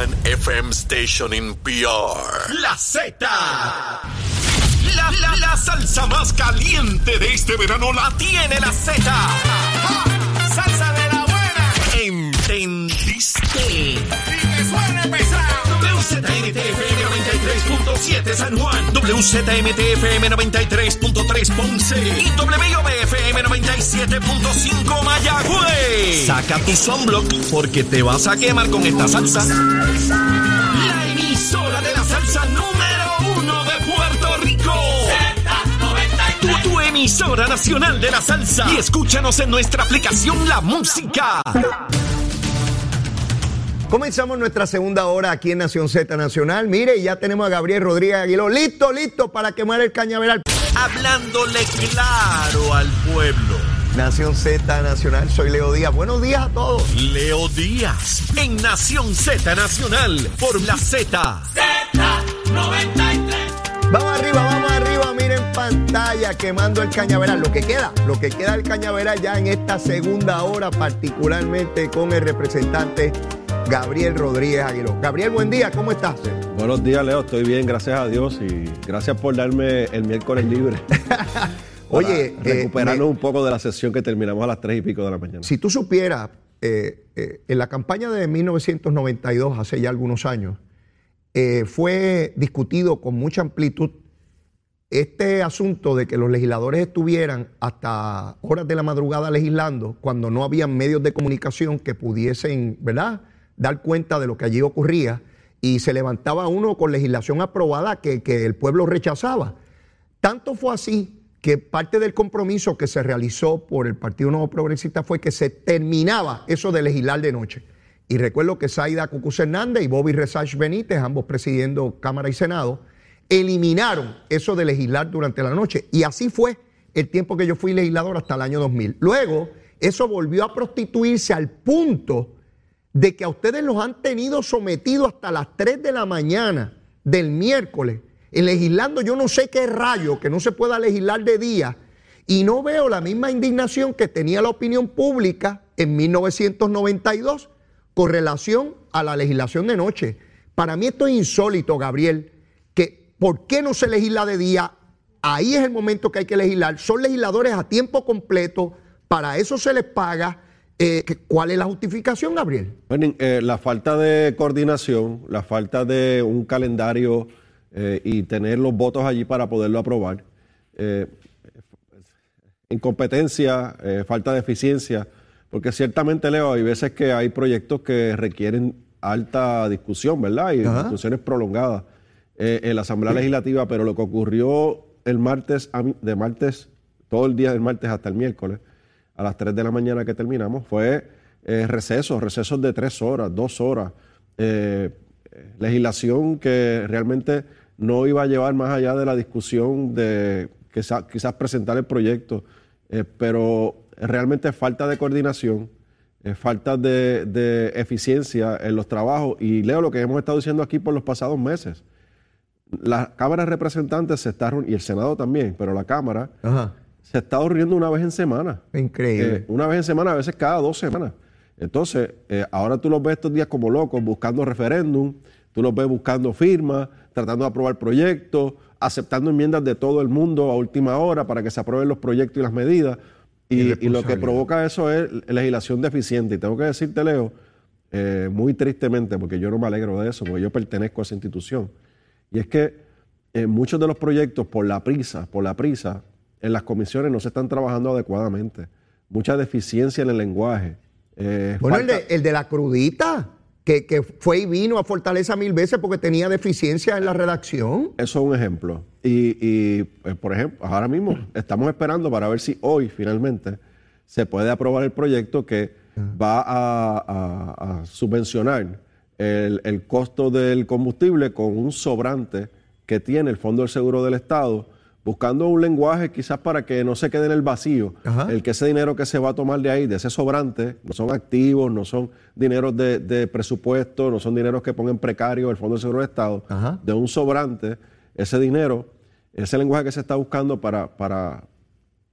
One FM station in PR. La Z. La, la, la salsa más caliente de este verano la tiene la Z. Salsa de la buena. ¿Entendiste? Y que suene pesado. WZMTFM 93.7 San Juan. WZMTFM 93.3 Ponce. Y WIOBFM 97.5 Mayagüez. Saca tu sunblock porque te vas a quemar con esta salsa. La emisora de la salsa número uno de Puerto Rico. Tu, tu emisora nacional de la salsa. Y escúchanos en nuestra aplicación La Música. Comenzamos nuestra segunda hora aquí en Nación Z Nacional. Mire, ya tenemos a Gabriel Rodríguez Aguiló listo, listo para quemar el cañaveral. Hablándole claro al pueblo. Nación Z Nacional, soy Leo Díaz. Buenos días a todos. Leo Díaz en Nación Z Nacional por la Z. Vamos arriba, vamos arriba. Miren pantalla quemando el cañaveral. Lo que queda, lo que queda del cañaveral ya en esta segunda hora, particularmente con el representante Gabriel Rodríguez Aguiló. Gabriel, buen día, ¿cómo estás? Buenos días, Leo. Estoy bien, gracias a Dios y gracias por darme el miércoles libre. Oye, eh, recuperarnos un poco de la sesión que terminamos a las tres y pico de la mañana. Si tú supieras, eh, eh, en la campaña de 1992, hace ya algunos años, fue discutido con mucha amplitud este asunto de que los legisladores estuvieran hasta horas de la madrugada legislando cuando no había medios de comunicación que pudiesen, ¿verdad?, dar cuenta de lo que allí ocurría y se levantaba uno con legislación aprobada que, que el pueblo rechazaba. Tanto fue así que parte del compromiso que se realizó por el Partido Nuevo Progresista fue que se terminaba eso de legislar de noche. Y recuerdo que Zaida Cucuz Hernández y Bobby Resach Benítez, ambos presidiendo Cámara y Senado, eliminaron eso de legislar durante la noche. Y así fue el tiempo que yo fui legislador hasta el año 2000. Luego, eso volvió a prostituirse al punto de que a ustedes los han tenido sometidos hasta las 3 de la mañana del miércoles, legislando yo no sé qué rayo, que no se pueda legislar de día, y no veo la misma indignación que tenía la opinión pública en 1992 con relación a la legislación de noche. Para mí esto es insólito, Gabriel, que ¿por qué no se legisla de día? Ahí es el momento que hay que legislar. Son legisladores a tiempo completo, para eso se les paga. Eh, ¿Cuál es la justificación, Gabriel? Bueno, eh, la falta de coordinación, la falta de un calendario eh, y tener los votos allí para poderlo aprobar, eh, incompetencia, falta de eficiencia, porque ciertamente, Leo, hay veces que hay proyectos que requieren alta discusión, ¿verdad? Y Ajá. discusiones prolongadas en la Asamblea Legislativa, pero lo que ocurrió el martes, de martes, todo el día del martes hasta el miércoles, a las 3 de la mañana que terminamos, fue eh, recesos, recesos de tres horas, dos horas, eh, legislación que realmente no iba a llevar más allá de la discusión de quizás, quizás presentar el proyecto, eh, pero realmente falta de coordinación, falta de, de eficiencia en los trabajos y leo lo que hemos estado diciendo aquí por los pasados meses. La Cámara de Representantes se está y el Senado también, pero la Cámara. Se está reuniendo una vez en semana. Increíble. Eh, una vez en semana, a veces cada dos semanas. Entonces, eh, ahora tú los ves estos días como locos, buscando referéndum, tú los ves buscando firmas, tratando de aprobar proyectos, aceptando enmiendas de todo el mundo a última hora para que se aprueben los proyectos y las medidas. Y, y lo que provoca eso es legislación deficiente. Y tengo que decirte, Leo, eh, muy tristemente, porque yo no me alegro de eso, porque yo pertenezco a esa institución. Y es que eh, muchos de los proyectos, por la prisa, por la prisa, en las comisiones no se están trabajando adecuadamente. Mucha deficiencia en el lenguaje. Eh, bueno, el, de, el de la crudita que, fue y vino a Fortaleza mil veces porque tenía deficiencias en la redacción. Eso es un ejemplo. Y, pues, por ejemplo, ahora mismo estamos esperando para ver si hoy finalmente se puede aprobar el proyecto que va a, subvencionar el, el, costo del combustible con un sobrante que tiene el Fondo del Seguro del Estado buscando un lenguaje quizás para que no se quede en el vacío, el que ese dinero que se va a tomar de ahí, de ese sobrante, no son activos, no son dineros de, presupuesto, no son dineros que pongan precario el Fondo de Seguro del Estado, de un sobrante, ese dinero, ese lenguaje que se está buscando para, para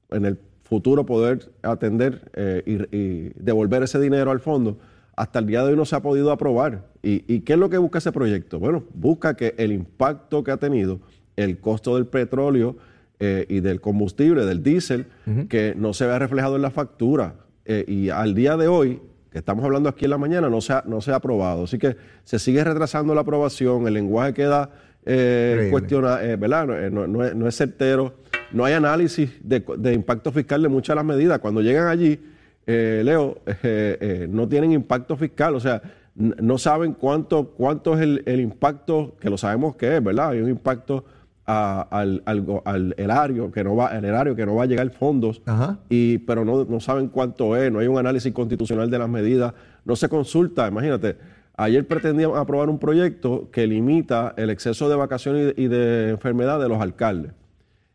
en el futuro poder atender eh, y, devolver ese dinero al fondo, hasta el día de hoy no se ha podido aprobar. ¿Y, ¿Y qué es lo que busca ese proyecto? Bueno, busca que el impacto que ha tenido el costo del petróleo eh, y del combustible, del diésel, que no se vea reflejado en la factura. Eh, y al día de hoy, que estamos hablando aquí en la mañana, no se, ha, no se ha aprobado. Así que se sigue retrasando la aprobación, el lenguaje queda eh, cuestionado, eh, ¿verdad? No, es, certero, no hay análisis de, impacto fiscal de muchas de las medidas. Cuando llegan allí, Leo, no tienen impacto fiscal, o sea, no saben cuánto, cuánto es el, el impacto, que lo sabemos que es, ¿verdad? Hay un impacto al, al, erario que no va el erario que no va a llegar fondos y pero no, no, saben cuánto es no hay un análisis constitucional de las medidas no se consulta imagínate ayer pretendían aprobar un proyecto que limita el exceso de vacaciones y de enfermedad de los alcaldes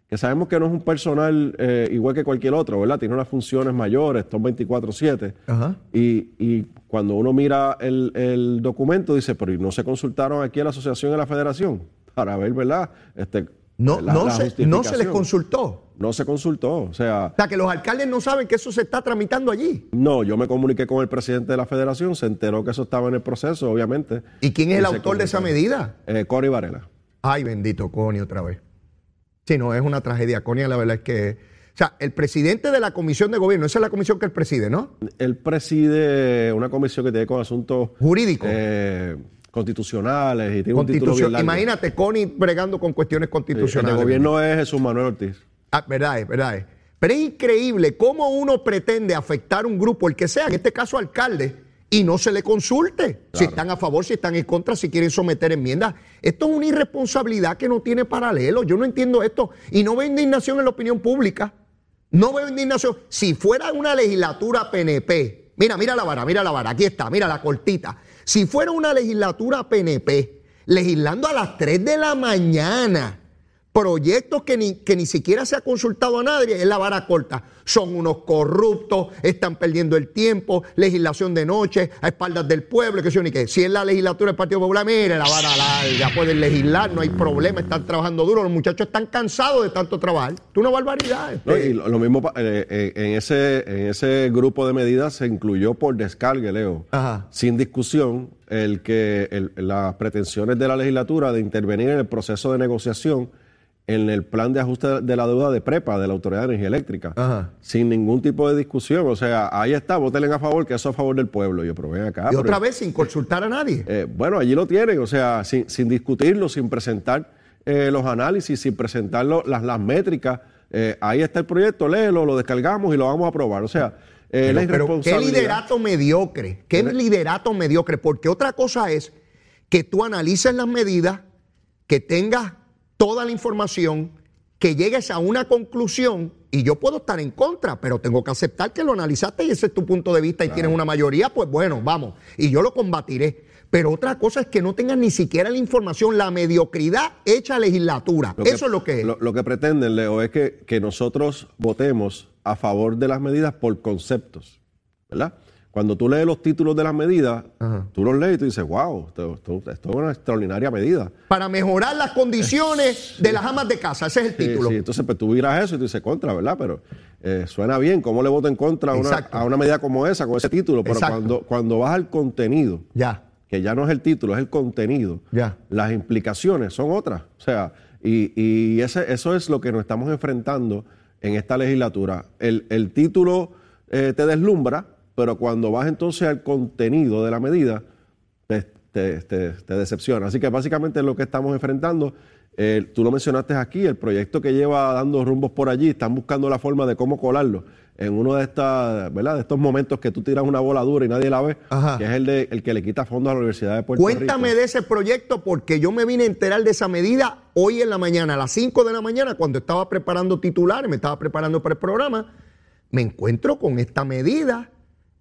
que sabemos que no es un personal eh, igual que cualquier otro, ¿verdad? Tiene unas funciones mayores, son 24-7. Y, y, cuando uno mira el, el documento, dice, pero no se consultaron aquí a la asociación y a la federación? Para ver, ¿verdad? Este, no, no, se, no se les consultó. No se consultó, o sea... O sea, que los alcaldes no saben que eso se está tramitando allí. No, yo me comuniqué con el presidente de la federación, se enteró que eso estaba en el proceso, obviamente. ¿Y quién es el autor de esa medida? Eh, Cori Varela. Ay, bendito Coni otra vez. Sí, no, es una tragedia. Coni, la verdad es que... O sea, el presidente de la comisión de gobierno, esa es la comisión que él preside, ¿no? Él preside una comisión que tiene con asuntos... Jurídicos. Eh, constitucionales y tiene un título Imagínate, Connie bregando con cuestiones constitucionales. el gobierno es Jesús Manuel Ortiz. Ah, verdad es, verdad es. Pero es increíble cómo uno pretende afectar un grupo, el que sea, en este caso alcalde, y no se le consulte si están a favor, si están en contra, si quieren someter enmiendas. Esto es una irresponsabilidad que no tiene paralelo. Yo no entiendo esto. Y no veo indignación en la opinión pública. No veo indignación. Si fuera una legislatura PNP, mira, mira la vara, mira la vara, aquí está, mira la cortita. Si fuera una legislatura PNP, legislando a las 3 de la mañana, proyectos que ni, que ni siquiera se ha consultado a nadie, es la vara corta. Son unos corruptos, están perdiendo el tiempo, legislación de noche, a espaldas del pueblo, que sé ni qué. Si es la legislatura del Partido Popular, mire, la vara larga, pueden legislar, no hay problema, están trabajando duro, los muchachos están cansados de tanto trabajar. Es una barbaridad. Este. y lo, mismo eh, eh, en, ese, en ese grupo de medidas se incluyó por descargue, Leo, sin discusión, el que las pretensiones de la legislatura de intervenir en el proceso de negociación en el plan de ajuste de la deuda de prepa de la Autoridad de Energía Eléctrica, sin ningún tipo de discusión. O sea, ahí está, voten a favor, que eso es a favor del pueblo. Yo, pero acá. Y otra vez sin consultar a nadie. Eh, bueno, allí lo tienen, o sea, sin, discutirlo, sin presentar eh, los análisis, sin presentar las, las métricas. Eh, ahí está el proyecto, léelo, lo descargamos y lo vamos a aprobar. O sea, pero, qué liderato mediocre, qué liderato mediocre, porque otra cosa es que tú analices las medidas, que tengas toda la información, que llegues a una conclusión y yo puedo estar en contra, pero tengo que aceptar que lo analizaste y ese es tu punto de vista y tienes una mayoría, pues bueno, vamos, y yo lo combatiré. Pero otra cosa es que no tengan ni siquiera la información, la mediocridad hecha legislatura. Eso es lo que es. Lo, que pretenden, Leo, es que, que nosotros votemos a favor de las medidas por conceptos, ¿verdad? Cuando tú lees los títulos de las medidas, tú los lees y tú dices, wow, esto, es una extraordinaria medida. Para mejorar las condiciones de las amas de casa, ese es el título. Sí, entonces pues, tú miras eso y tú dices contra, ¿verdad? Pero eh, suena bien, ¿cómo le voto en contra a una, medida como esa, con ese título? Pero cuando, cuando vas al contenido, ya. que ya no es el título, es el contenido, ya. las implicaciones son otras. O sea, y, ese, eso es lo que nos estamos enfrentando en esta legislatura. El, título eh, te deslumbra, pero cuando vas entonces al contenido de la medida, te, te- te- te decepciona. Así que básicamente es lo que estamos enfrentando. Eh, tú lo mencionaste aquí, el proyecto que lleva dando rumbos por allí, están buscando la forma de cómo colarlo en uno de, estas, ¿verdad? de estos momentos que tú tiras una bola dura y nadie la ve, Ajá. que es el, de, el que le quita fondos a la Universidad de Puerto Cuéntame Rico. de ese proyecto porque yo me vine a enterar de esa medida hoy en la mañana, a las 5 de la mañana, cuando estaba preparando titulares, me estaba preparando para el programa, me encuentro con esta medida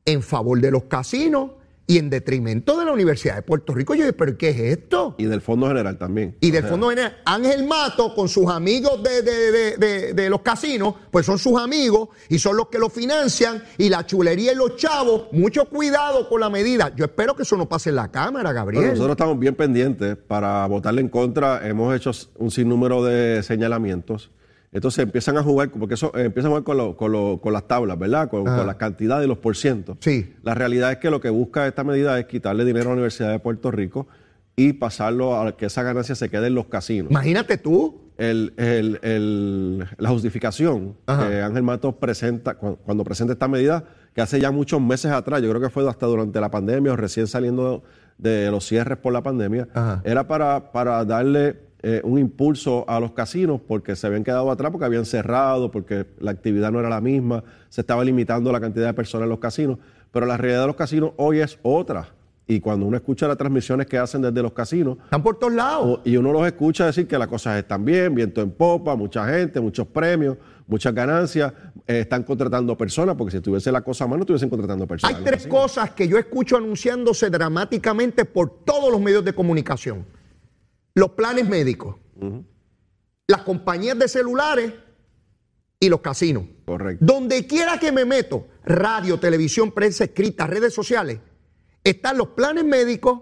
en favor de los casinos y en detrimento de la Universidad de Puerto Rico. Yo dije, ¿pero qué es esto? Y del Fondo General también. Y del Fondo General, Ángel Mato con sus amigos de, de- de- de- de los casinos, pues son sus amigos y son los que lo financian y la chulería y los chavos, mucho cuidado con la medida. Yo espero que eso no pase en la Cámara, Gabriel. Bueno, nosotros estamos bien pendientes para votarle en contra. Hemos hecho un sinnúmero de señalamientos. Entonces empiezan a jugar, porque eso eh, empiezan a jugar con, lo- con lo- con las tablas, ¿verdad? Con, con las cantidades y los porcientos. Sí. La realidad es que lo que busca esta medida es quitarle dinero a la Universidad de Puerto Rico y pasarlo a que esa ganancia se quede en los casinos. Imagínate tú. El- el- el- la justificación Ajá. que Ángel Matos presenta cu- cuando presenta esta medida, que hace ya muchos meses atrás, yo creo que fue hasta durante la pandemia o recién saliendo de los cierres por la pandemia, Ajá. era para, para darle eh, un impulso a los casinos porque se habían quedado atrás, porque habían cerrado, porque la actividad no era la misma, se estaba limitando la cantidad de personas en los casinos, pero la realidad de los casinos hoy es otra. Y cuando uno escucha las transmisiones que hacen desde los casinos, Están por todos lados. y uno los escucha decir que las cosas están bien, viento en popa, mucha gente, muchos premios, muchas ganancias, eh, están contratando personas, porque si tuviese la cosa mal no estuviesen contratando personas. Hay tres cosas que yo escucho anunciándose dramáticamente por todos los medios de comunicación. Los planes médicos, las compañías de celulares y los casinos. Correcto. Donde quiera que me meto, radio, televisión, prensa escrita, redes sociales, están los planes médicos,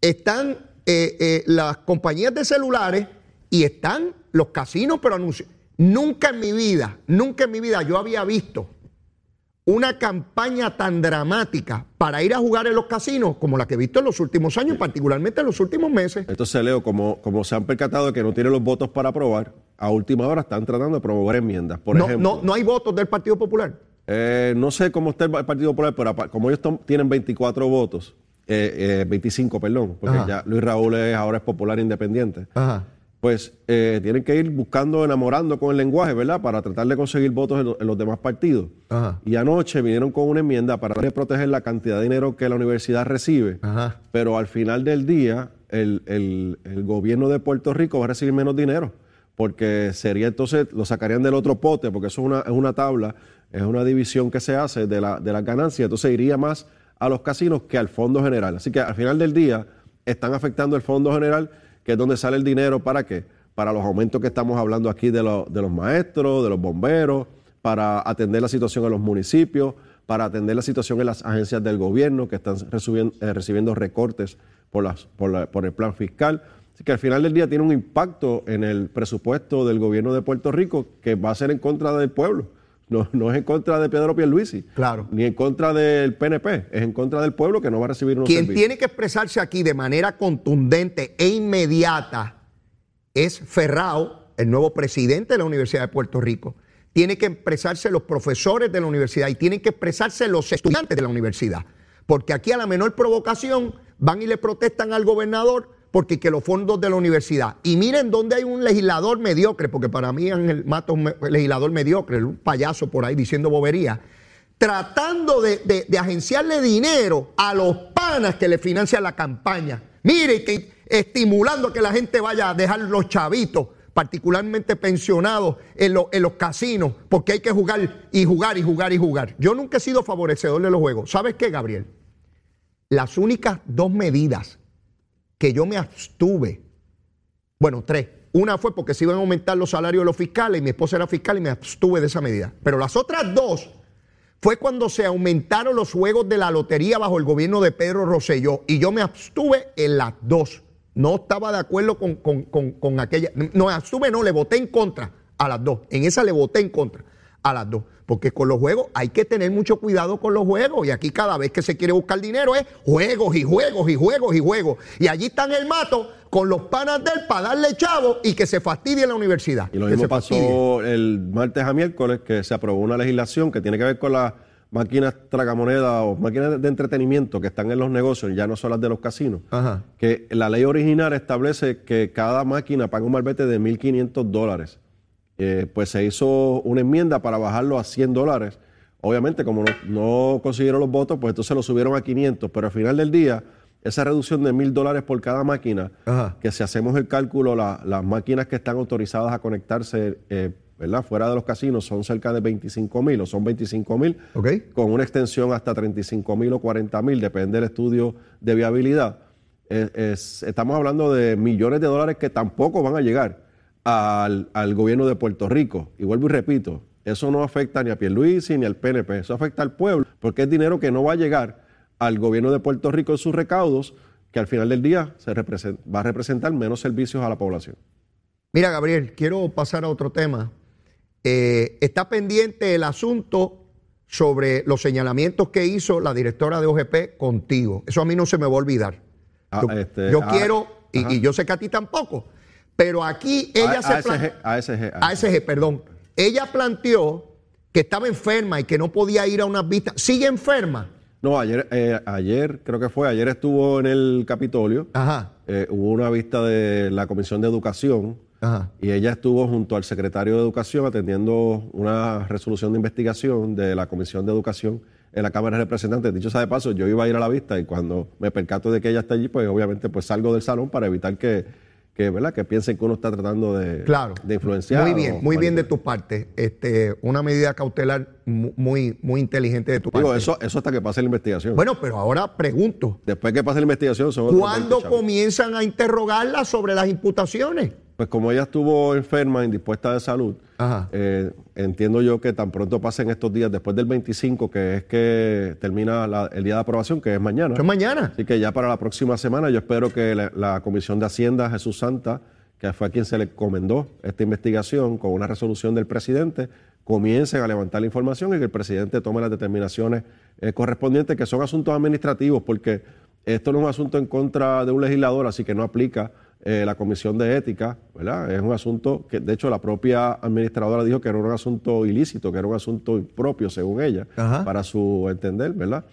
están eh, eh, las compañías de celulares y están los casinos, pero anuncios. Nunca en mi vida, nunca en mi vida yo había visto una campaña tan dramática para ir a jugar en los casinos como la que he visto en los últimos años, particularmente en los últimos meses. Entonces, Leo, como, como se han percatado de que no tienen los votos para aprobar, a última hora están tratando de promover enmiendas. Por No, ejemplo, no, no hay votos del Partido Popular. Eh, no sé cómo está el Partido Popular, pero como ellos tienen 24 votos, eh, eh, 25, perdón, porque Ajá. ya Luis Raúl es, ahora es popular independiente, Ajá. Pues eh, tienen que ir buscando, enamorando con el lenguaje, ¿verdad? Para tratar de conseguir votos en, lo- en los demás partidos. Ajá. Y anoche vinieron con una enmienda para proteger la cantidad de dinero que la universidad recibe, Ajá. pero al final del día el, el- el gobierno de Puerto Rico va a recibir menos dinero, porque sería entonces, lo sacarían del otro pote, porque eso es una, es una tabla, es una división que se hace de, la, de las ganancias, entonces iría más a los casinos que al Fondo General. Así que al final del día están afectando el Fondo General, que es donde sale el dinero, ¿para qué? Para los aumentos que estamos hablando aquí de, de los maestros, de los bomberos, para atender la situación en los municipios, para atender la situación en las agencias del gobierno que están recibiendo, eh, recortes por, la- por el plan fiscal. Así que al final del día tiene un impacto en el presupuesto del gobierno de Puerto Rico que va a ser en contra del pueblo. No, no es en contra de Pedro Pierluisi. Claro. Ni en contra del PNP. Es en contra del pueblo que no va a recibir unos Quien servicios. tiene que expresarse aquí de manera contundente e inmediata es Ferrao, el nuevo presidente de la Universidad de Puerto Rico. Tiene que expresarse los profesores de la universidad y tienen que expresarse los estudiantes de la universidad. Porque aquí a la menor provocación van y le protestan al gobernador porque que los fondos de la universidad. Y miren dónde hay un legislador mediocre, porque para mí Ángel Mato es legislador mediocre, un payaso por ahí diciendo bobería, tratando de, de- agenciarle dinero a los panas que le financian la campaña. Mire, que estimulando que la gente vaya a dejar los chavitos, particularmente pensionados, en, en los casinos, porque hay que jugar y jugar y jugar y jugar. Yo nunca he sido favorecedor de los juegos. ¿Sabes qué, Gabriel? Las únicas dos medidas que yo me abstuve, bueno, tres. Una fue porque se iban a aumentar los salarios de los fiscales y mi esposa era fiscal y me abstuve de esa medida. Pero las otras dos fue cuando se aumentaron los juegos de la lotería bajo el gobierno de Pedro Rosselló y yo me abstuve en las dos. No estaba de acuerdo con, con- con- con aquella. No, abstuve, no, le voté en contra a las dos. En esa le voté en contra a las dos. Porque con los juegos hay que tener mucho cuidado con los juegos. Y aquí cada vez que se quiere buscar dinero es juegos y juegos y juegos y juegos. Y allí están el mato con los panas del para darle chavo y que se fastidie la universidad. Y lo mismo fastidie. pasó el martes a miércoles, que se aprobó una legislación que tiene que ver con la máquinas tragamonedas o máquinas de entretenimiento que están en los negocios, ya no son las de los casinos, Ajá. que la ley original establece que cada máquina paga un malvete de 1.500 dólares. Eh, pues se hizo una enmienda para bajarlo a 100 dólares. Obviamente, como no, no consiguieron los votos, pues entonces lo subieron a 500, pero al final del día, esa reducción de 1.000 dólares por cada máquina, Ajá. que si hacemos el cálculo, la- las máquinas que están autorizadas a conectarse eh, ¿verdad? fuera de los casinos son cerca de 25 mil o son 25 mil, con una extensión hasta 35 mil o 40 mil, depende del estudio de viabilidad. Es- es- estamos hablando de millones de dólares que tampoco van a llegar al, al gobierno de Puerto Rico. Y vuelvo y repito, eso no afecta ni a Pierluisi ni al PNP, eso afecta al pueblo, porque es dinero que no va a llegar al gobierno de Puerto Rico en sus recaudos, que al final del día se va a representar menos servicios a la población. Mira, Gabriel, quiero pasar a otro tema. Eh, está pendiente el asunto sobre los señalamientos que hizo la directora de OGP contigo. Eso a mí no se me va a olvidar. Ah, yo este, yo ah, quiero, y, y yo sé que a ti tampoco, pero aquí ella A- se ASG, ASG, ASG, perdón. Ella planteó que estaba enferma y que no podía ir a unas vistas. ¿Sigue enferma? No, ayer, eh, ayer, creo que fue, ayer estuvo en el Capitolio. Ajá. Eh, hubo una vista de la Comisión de Educación Ajá. y ella estuvo junto al secretario de Educación atendiendo una resolución de investigación de la Comisión de Educación en la Cámara de Representantes. Dicho sea de paso, yo iba a ir a la vista y cuando me percato de que ella está allí, pues obviamente pues salgo del salón para evitar que, que, ¿verdad? que piensen que uno está tratando de, Claro. de influenciar. Muy bien, muy bien de tu parte. Este, una medida cautelar mu- muy, muy inteligente de tu parte. Eso, eso hasta que pase la investigación. Bueno, pero ahora pregunto, Después que pase la investigación, son ¿cuándo 20 chavos. comienzan a interrogarla sobre las imputaciones? Pues como ella estuvo enferma, indispuesta de salud. Eh, entiendo yo que tan pronto pasen estos días, después del 25, que es que termina la- el día de aprobación, que es mañana. Eso es mañana. Así que ya para la próxima semana yo espero que la, la Comisión de Hacienda, Jesús Santa, que fue a quien se le encomendó esta investigación con una resolución del presidente, comiencen a levantar la información y que el presidente tome las determinaciones eh, correspondientes, que son asuntos administrativos, porque esto no es un asunto en contra de un legislador, así que no aplica eh, la Comisión de Ética, ¿verdad? Es un asunto que, de hecho, la propia administradora dijo que era un asunto ilícito, que era un asunto impropio, según ella, Ajá. para su entender, ¿verdad?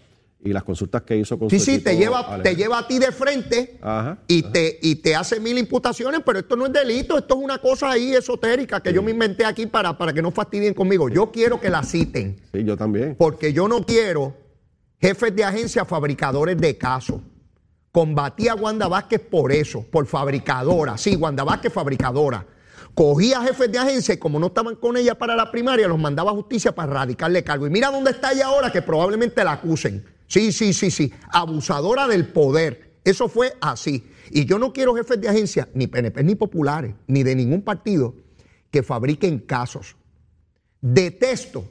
Y las consultas que hizo con Sí, su sí, te lleva, te lleva a ti de frente Ajá, y, Te, y te hace mil imputaciones, pero esto no es delito, esto es una cosa ahí esotérica que yo me inventé aquí para, para que no fastidien conmigo. Yo quiero que la citen, Sí, yo también. porque yo no quiero jefes de agencia fabricadores de casos. Combatí a Wanda Vázquez por eso, por fabricadora. Sí, Wanda Vázquez fabricadora. Cogía jefes de agencia y como no estaban con ella para la primaria, los mandaba a justicia para radicarle cargo. Y mira dónde está ella ahora, que probablemente la acusen. Sí, sí, sí, sí. Abusadora del poder. Eso fue así. Y yo no quiero jefes de agencia, ni PNP, ni populares, ni de ningún partido, que fabriquen casos. Detesto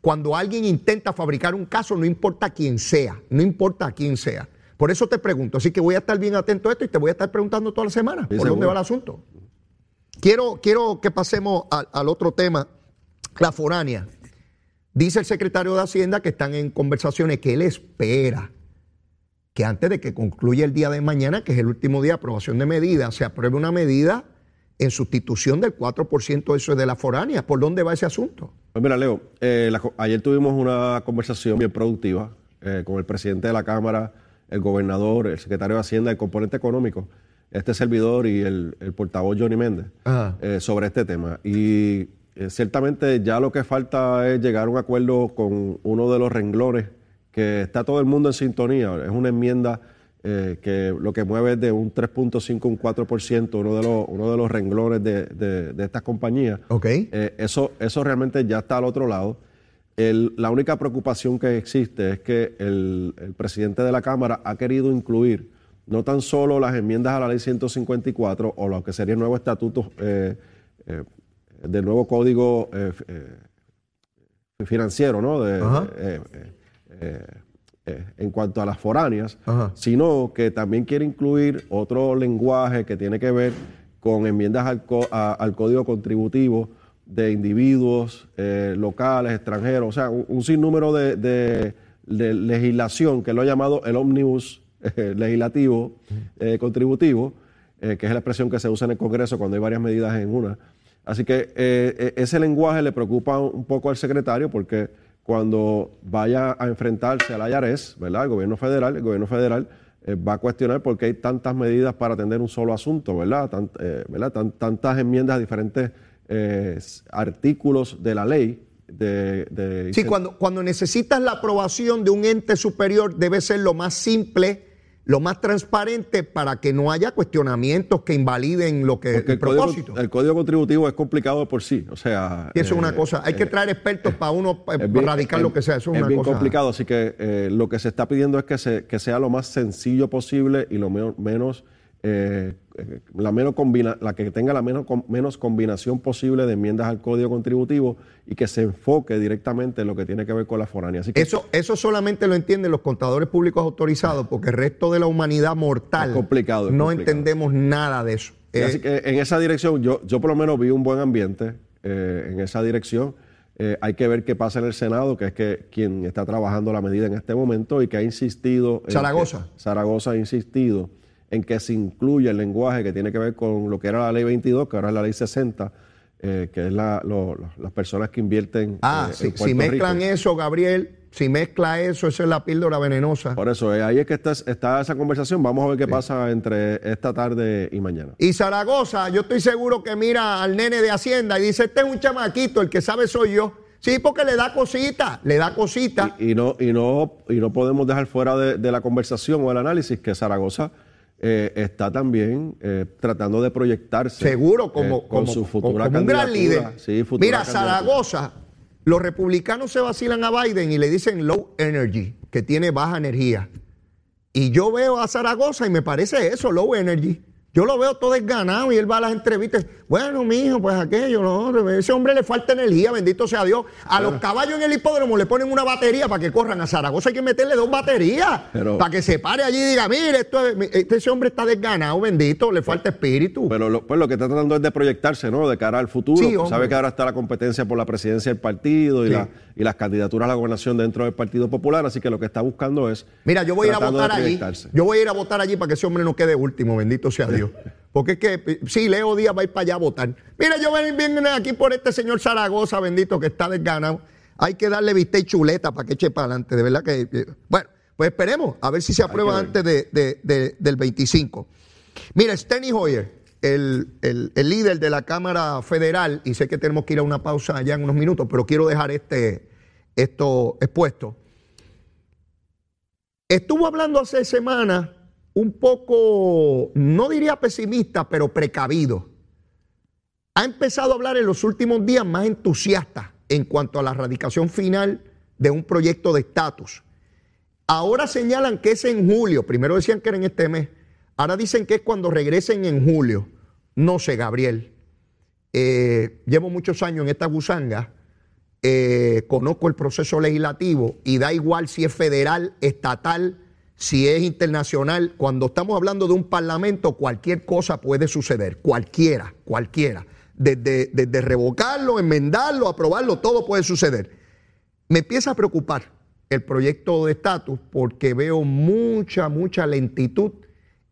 cuando alguien intenta fabricar un caso, no importa quién sea, no importa quién sea. Por eso te pregunto, así que voy a estar bien atento a esto y te voy a estar preguntando toda la semana por dónde va el asunto. Quiero, quiero que pasemos al, al otro tema, la foránea. Dice el secretario de Hacienda que están en conversaciones que él espera que antes de que concluya el día de mañana, que es el último día de aprobación de medidas, se apruebe una medida en sustitución del 4% eso de la foránea. ¿Por dónde va ese asunto? Pues mira, Leo, eh, la ayer tuvimos una conversación bien productiva eh, con el presidente de la Cámara, el gobernador, el secretario de Hacienda, el componente económico, este servidor y el, el portavoz Johnny Méndez eh, sobre este tema. Y eh, ciertamente ya lo que falta es llegar a un acuerdo con uno de los renglones que está todo el mundo en sintonía. Es una enmienda eh, que lo que mueve es de un 3.5 a un 4%, uno de los, uno de los renglones de, de- de estas compañías. Ok. Eh, eso, eso realmente ya está al otro lado. El- la única preocupación que existe es que el, el presidente de la Cámara ha querido incluir no tan solo las enmiendas a la ley 154 o lo que sería el nuevo estatuto eh, eh, del nuevo código eh, financiero, ¿no? De- en cuanto a las foráneas, Ajá. sino que también quiere incluir otro lenguaje que tiene que ver con enmiendas al, co- a- al código contributivo de individuos eh, locales, extranjeros, o sea, un, sinnúmero de, de- legislación que lo ha llamado el ómnibus eh, legislativo eh, contributivo, que es la expresión que se usa en el Congreso cuando hay varias medidas en una. Así que eh, ese lenguaje le preocupa un poco al secretario porque cuando vaya a enfrentarse al IRS, ¿verdad? El gobierno federal, el gobierno federal va a cuestionar por qué hay tantas medidas para atender un solo asunto, ¿verdad? ¿verdad? Tan- tantas enmiendas a diferentes eh, artículos de la ley. De, de- Sí, cuando, cuando necesitas la aprobación de un ente superior debe ser lo más simple, lo más transparente para que no haya cuestionamientos que invaliden lo que porque el el código, propósito. el código contributivo es complicado de por sí, o sea... Y eso es una eh, cosa. Hay que traer expertos para uno eh, es bien- radicar es- lo que sea. Eso es, es una bien cosa. complicado, así que eh, lo que se está pidiendo es que, se, que sea lo más sencillo posible y lo menos, eh, la menos combina, la que tenga la menos, com- menos combinación posible de enmiendas al código contributivo y que se enfoque directamente en lo que tiene que ver con la foránea. Así que Eso, eso solamente lo entienden los contadores públicos autorizados, porque el resto de la humanidad mortal Es complicado, es no complicado. entendemos nada de eso. Eh, así que en esa dirección, yo, yo por lo menos vi un buen ambiente eh, en esa dirección. Eh, hay que ver qué pasa en el Senado, que es que quien está trabajando la medida en este momento y que ha insistido. Zaragoza. Zaragoza ha insistido en que se incluya el lenguaje que tiene que ver con lo que era la ley 22, que ahora es la ley 60, eh, que es la, lo- lo- las personas que invierten. ah, eh, si, en si mezclan Rico. eso, Gabriel, si mezcla eso, esa es la píldora venenosa. Por eso, eh, ahí es que está, está esa conversación. Vamos a ver qué pasa entre esta tarde y mañana. Y Zaragoza, yo estoy seguro que mira al nene de Hacienda y dice, este es un chamaquito, el que sabe soy yo. Sí, porque le da cosita, le da cosita. Y, y no, y, no, y no podemos dejar fuera de, de la conversación o el análisis que Zaragoza eh, está también eh, tratando de proyectarse. Seguro, como, eh, con como- su futura como un gran líder. candidatura. Sí, futura Mira, candidatura. Zaragoza, los republicanos se vacilan a Biden y le dicen low energy, que tiene baja energía. Y yo veo a Zaragoza y me parece eso, low energy. Yo lo veo todo desganado y él va a las entrevistas. Bueno, mijo, pues aquello, lo otro. Ese hombre le falta energía, bendito sea Dios. A los caballos en el hipódromo le ponen una batería para que corran a Zaragoza. Hay que meterle dos baterías Pero- para que se pare allí y diga, mire, esto es- este- ese hombre está desganado, bendito, le falta espíritu. Pero lo, pues lo que está tratando es de proyectarse, ¿no? De cara al futuro. Sí. Sabe que ahora está la competencia por la presidencia del partido y, Sí. la- y las candidaturas a la gobernación dentro del Partido Popular, así que lo que está buscando es. Mira, yo voy a ir a votar allí. Yo voy a ir a votar allí para que ese hombre no quede último, bendito sea Dios. Porque es que, eh, sí, Leo Díaz va a ir para allá a votar. Mira, yo ven- viene aquí por este señor Zaragoza, bendito, que está desganado. Hay que darle vista y chuleta para que eche para adelante, de verdad que. eh, Bueno, pues esperemos, a ver si se aprueba antes de- de- de- del 25. Mira, Steny Hoyer, el, el- el líder de la Cámara Federal, y sé que tenemos que ir a una pausa allá en unos minutos, pero quiero dejar este, esto expuesto. Estuvo hablando hace semanas un poco, no diría pesimista, pero precavido. Ha empezado a hablar en los últimos días más entusiasta en cuanto a la radicación final de un proyecto de estatus. Ahora señalan que es en julio, primero decían que era en este mes, ahora dicen que es cuando regresen en julio. No sé, Gabriel. Eh, llevo muchos años en esta gusanga, eh, conozco el proceso legislativo y da igual si es federal, estatal, si es internacional. Cuando estamos hablando de un parlamento, cualquier cosa puede suceder, cualquiera, cualquiera. Desde, desde revocarlo, enmendarlo, aprobarlo, todo puede suceder. Me empieza a preocupar el proyecto de estatus porque veo mucha, mucha lentitud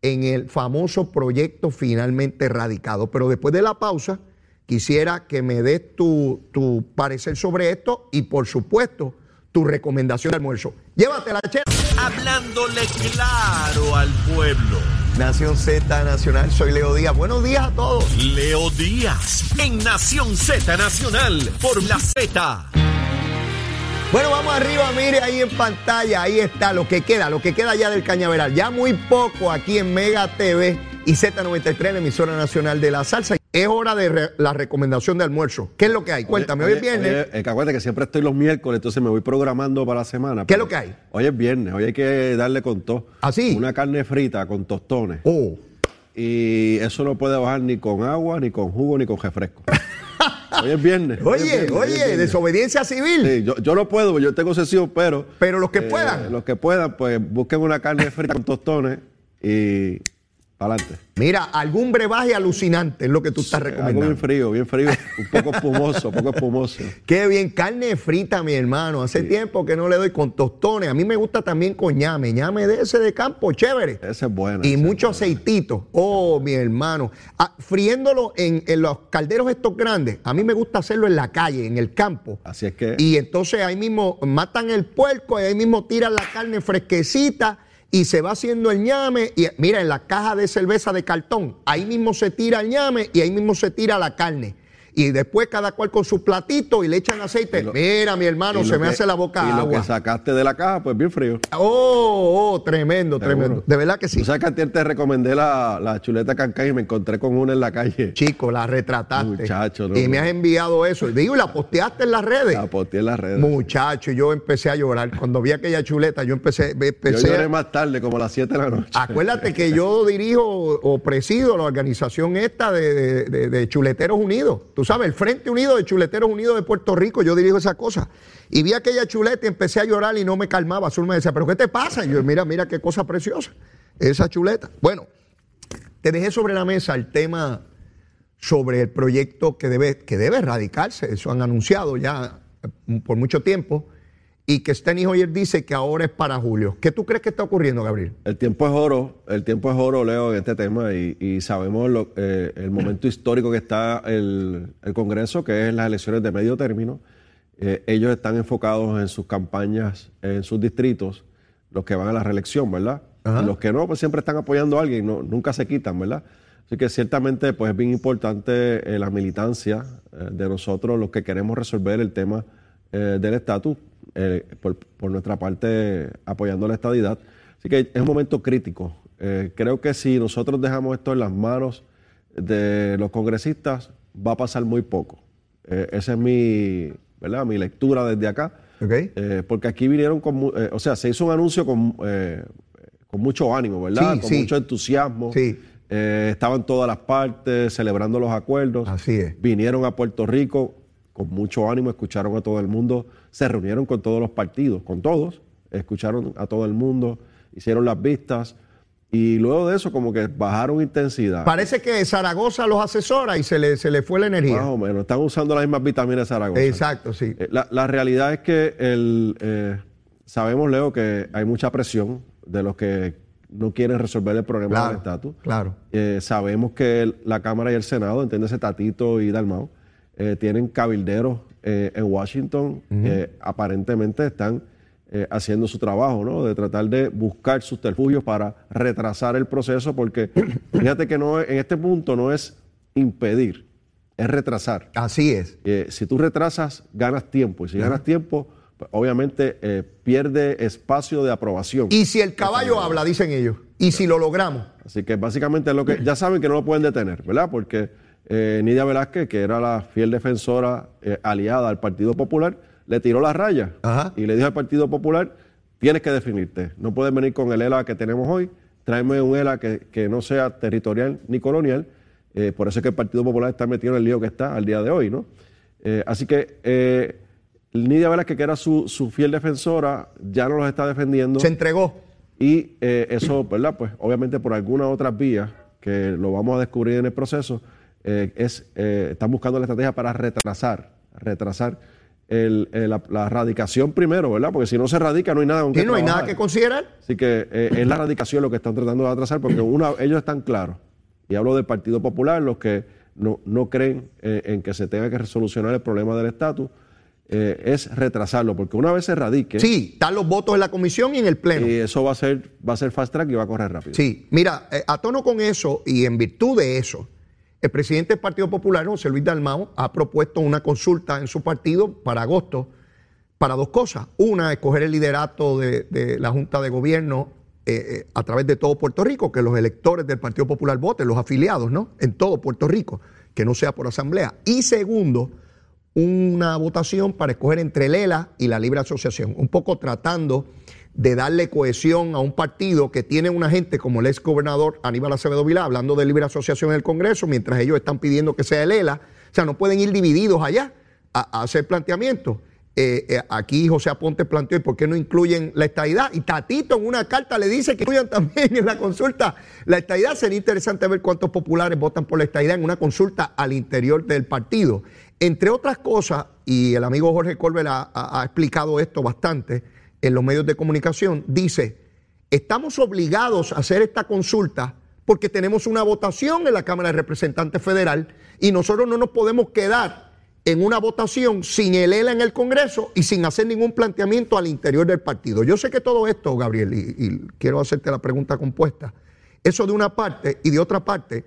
en el famoso proyecto finalmente radicado. Pero después de la pausa, quisiera que me des tu, tu parecer sobre esto y, por supuesto, tu recomendación de almuerzo. Llévatela, chera. Hablándole claro al pueblo. Nación Z Nacional, soy Leo Díaz. Buenos días a todos. Leo Díaz en Nación Z Nacional por la Z. Bueno, vamos arriba, mire ahí en pantalla, ahí está lo que queda, lo que queda ya del cañaveral. Ya muy poco aquí en Mega TV y Z93, la emisora nacional de la salsa. Es hora de re- la recomendación de almuerzo. ¿Qué es lo que hay? Cuéntame, hoy es viernes. Oye, eh, que acuérdate que siempre estoy los miércoles, entonces me voy programando para la semana. ¿Qué es lo que hay? Hoy es viernes, hoy hay que darle con todo. ¿Ah, sí? Una carne frita con tostones. Oh, Y eso no puede bajar ni con agua, ni con jugo, ni con refresco. hoy es viernes. hoy es oye, viernes, hoy es oye, viernes. desobediencia civil. Sí, yo, yo no puedo, yo tengo sesión, pero. Pero los que eh, puedan. Los que puedan, pues busquen una carne frita con tostones y Adelante. Mira, algún brebaje alucinante es lo que tú estás Algo recomendando. bien frío, bien frío, un poco espumoso, un poco espumoso. Qué bien, carne frita, mi hermano. Hace tiempo que no le doy con tostones. A mí me gusta también con ñame, ñame de ese de campo, chévere. Ese es bueno. Y mucho aceitito. Oh, mi hermano. Ah, friéndolo en, en los calderos estos grandes. A mí me gusta hacerlo en la calle, en el campo. Así es que Y entonces ahí mismo matan el puerco y ahí mismo tiran la carne fresquecita y se va haciendo el ñame. Y mira, en la caja de cerveza de cartón, ahí mismo se tira el ñame y ahí mismo se tira la carne. Y después cada cual con su platito y le echan aceite. Lo- mira, mi hermano, se lo me que- hace la boca Y lo agua. que sacaste de la caja, pues bien frío. Oh, oh, tremendo, Seguro. tremendo. De verdad que sí. Tú sabes que ayer te recomendé la, la chuleta cancán y me encontré con una en la calle. Chico, la retrataste. Muchacho, no, y me has enviado eso. Digo, y la posteaste en las redes. La posteé en las redes. Muchacho, yo empecé a llorar. Cuando vi aquella chuleta, yo empecé, Yo empecé lloré a- más tarde, como a las 7 de la noche. Acuérdate que yo dirijo o presido la organización esta de, de- de- de Chuleteros Unidos. Tú sabes, el Frente Unido de Chuleteros Unidos de Puerto Rico, yo dirijo esa cosa. Y vi aquella chuleta y empecé a llorar y no me calmaba. Azul me decía, ¿pero qué te pasa? Y yo, mira, mira qué cosa preciosa. Esa chuleta. Bueno, te dejé sobre la mesa el tema sobre el proyecto que debe, que debe erradicarse. Eso han anunciado ya por mucho tiempo. Y que Steny Hoyer dice que ahora es para julio. ¿Qué tú crees que está ocurriendo, Gabriel? El tiempo es oro, el tiempo es oro, Leo, en este tema y, y sabemos lo- eh, el momento histórico que está el, el Congreso, que es las elecciones de medio término. Eh, ellos están enfocados en sus campañas, en sus distritos, los que van a la reelección, ¿verdad? Y los que no, pues siempre están apoyando a alguien, no- nunca se quitan, ¿verdad? Así que ciertamente pues es bien importante eh, la militancia de nosotros, los que queremos resolver el tema del estatus, eh, por, por nuestra parte apoyando la estadidad. Así que es un momento crítico. Eh, creo que si nosotros dejamos esto en las manos de los congresistas, va a pasar muy poco. Eh, esa es mi, ¿verdad? mi lectura desde acá. Eh, porque aquí vinieron con, o sea, se hizo un anuncio con, con mucho ánimo, ¿verdad? Sí, con sí. mucho entusiasmo. Sí. Eh, estaban todas las partes celebrando los acuerdos. Así es. Vinieron a Puerto Rico con mucho ánimo, escucharon a todo el mundo, se reunieron con todos los partidos, con todos, escucharon a todo el mundo, hicieron las vistas y luego de eso como que bajaron intensidad. Parece que Zaragoza los asesora y se le, se le fue la energía. Más o menos, están usando las mismas vitaminas de Zaragoza. Exacto, sí. Eh, La, la realidad es que el, eh, sabemos, Leo, que hay mucha presión de los que no quieren resolver el problema Claro, del estatus. claro. Eh, sabemos que el- la Cámara y el Senado, entiéndese Tatito y Dalmau, eh, tienen cabilderos eh, en Washington, eh, aparentemente están eh, haciendo su trabajo, ¿no? De tratar de buscar subterfugios para retrasar el proceso, porque fíjate que no en este punto no es impedir, es retrasar. Así es. Si tú retrasas, ganas tiempo. Y si ganas tiempo, pues, obviamente eh, pierde espacio de aprobación. Y si el caballo habla, dicen ellos. Y si lo logramos. Así que básicamente es lo que ya saben que no lo pueden detener, ¿verdad? Porque eh, Nidia Velázquez, que era la fiel defensora eh, aliada al Partido Popular, le tiró la raya Ajá. y le dijo al Partido Popular, tienes que definirte. No puedes venir con el ELA que tenemos hoy, tráeme un ELA que, que no sea territorial ni colonial. Eh, por eso es que el Partido Popular está metido en el lío que está al día de hoy, ¿no? Así que Nidia Velázquez, que era su, su fiel defensora, ya no los está defendiendo. Se entregó. Y eso, ¿verdad? Pues obviamente por algunas otras vías que lo vamos a descubrir en el proceso, eh, es, eh, están buscando la estrategia para retrasar, retrasar el- el- la, la radicación primero, ¿verdad? Porque si no se radica no hay nada con qué no hay nada que considerar. Así que eh, es la radicación lo que están tratando de atrasar, porque una, ellos están claros, y hablo del Partido Popular, los que no, no creen eh, en que se tenga que resolucionar el problema del estatus, eh, es retrasarlo, porque una vez se radique, Sí, están los votos en la comisión y en el pleno. y eso va a ser, va a ser fast track y va a correr rápido. Sí, mira, eh, a tono con eso y en virtud de eso, el presidente del Partido Popular, José Luis Dalmao, ha propuesto una consulta en su partido para agosto para dos cosas. Una, escoger el liderato de, la Junta de Gobierno eh, eh, a través de todo Puerto Rico, que los electores del Partido Popular voten, los afiliados, ¿no? En todo Puerto Rico, que no sea por asamblea. Y segundo, una votación para escoger entre el ELA y la Libre Asociación, un poco tratando de darle cohesión a un partido que tiene una gente como el ex gobernador Aníbal Acevedo Vilá, hablando de libre asociación en el Congreso, mientras ellos están pidiendo que sea el ELA. O sea, no pueden ir divididos allá a, hacer planteamientos. eh, eh, aquí José Aponte planteó, ¿y por qué no incluyen la estadidad? Y Tatito en una carta le dice que incluyan también en la consulta la estadidad. Sería interesante ver cuántos populares votan por la estadidad en una consulta al interior del partido. Entre otras cosas, y el amigo Jorge Colbert ha, ha explicado esto bastante en los medios de comunicación, dice, estamos obligados a hacer esta consulta porque tenemos una votación en la Cámara de Representantes Federal y nosotros no nos podemos quedar en una votación sin el ELA en el Congreso y sin hacer ningún planteamiento al interior del partido. Yo sé que todo esto, Gabriel, y, quiero hacerte la pregunta compuesta, eso de una parte y de otra parte,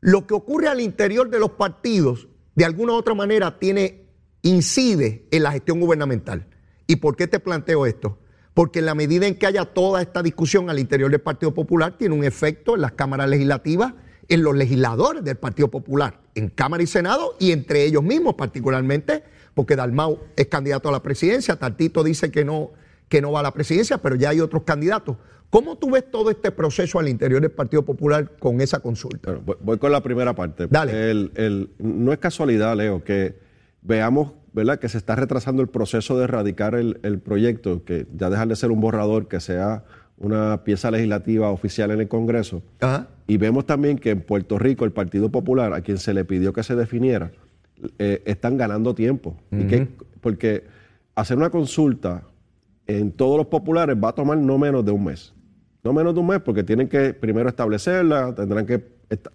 lo que ocurre al interior de los partidos, de alguna u otra manera, tiene, incide en la gestión gubernamental. ¿Y por qué te planteo esto? Porque en la medida en que haya toda esta discusión al interior del Partido Popular, tiene un efecto en las cámaras legislativas, en los legisladores del Partido Popular en Cámara y Senado y entre ellos mismos, particularmente porque Dalmau es candidato a la presidencia, Tartito dice que no, que no va a la presidencia, pero ya hay otros candidatos. ¿Cómo tú ves todo este proceso al interior del Partido Popular con esa consulta? voy, con la primera parte. Dale. no es casualidad, Leo, que veamos ¿verdad? que se está retrasando el proceso de erradicar el, el proyecto, que ya dejar de ser un borrador, que sea una pieza legislativa oficial en el Congreso. Y vemos también que en Puerto Rico el Partido Popular, a quien se le pidió que se definiera, eh, están ganando tiempo. porque hacer una consulta en todos los populares va a tomar no menos de un mes. No menos de un mes porque tienen que primero establecerla, tendrán que